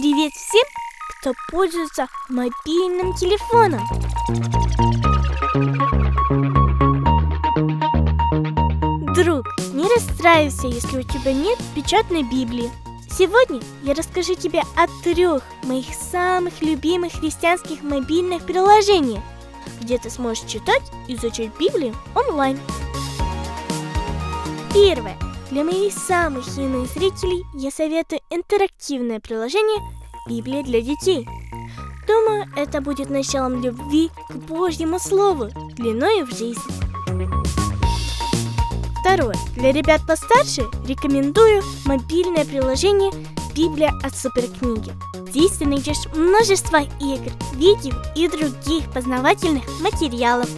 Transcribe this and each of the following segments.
Привет всем, кто пользуется мобильным телефоном. Друг, не расстраивайся, если у тебя нет печатной Библии. Сегодня я расскажу тебе о трех моих самых любимых христианских мобильных приложениях, где ты сможешь читать и изучать Библию онлайн. Первое. Для моих самых юных зрителей я советую интерактивное приложение «Библия для детей». Думаю, это будет началом любви к Божьему Слову, длиною в жизнь. Второе. Для ребят постарше рекомендую мобильное приложение «Библия от суперкниги». Здесь ты найдешь множество игр, видео и других познавательных материалов.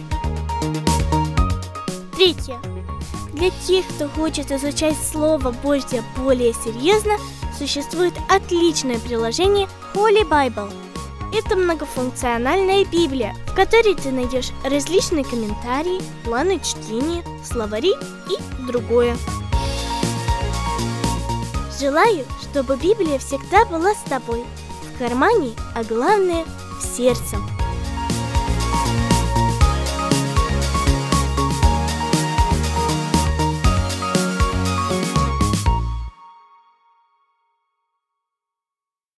Третье. Для тех, кто хочет изучать Слово Божье более серьезно, существует отличное приложение Holy Bible. Это многофункциональная Библия, в которой ты найдешь различные комментарии, планы чтения, словари и другое. Желаю, чтобы Библия всегда была с тобой, в кармане, а главное – в сердце.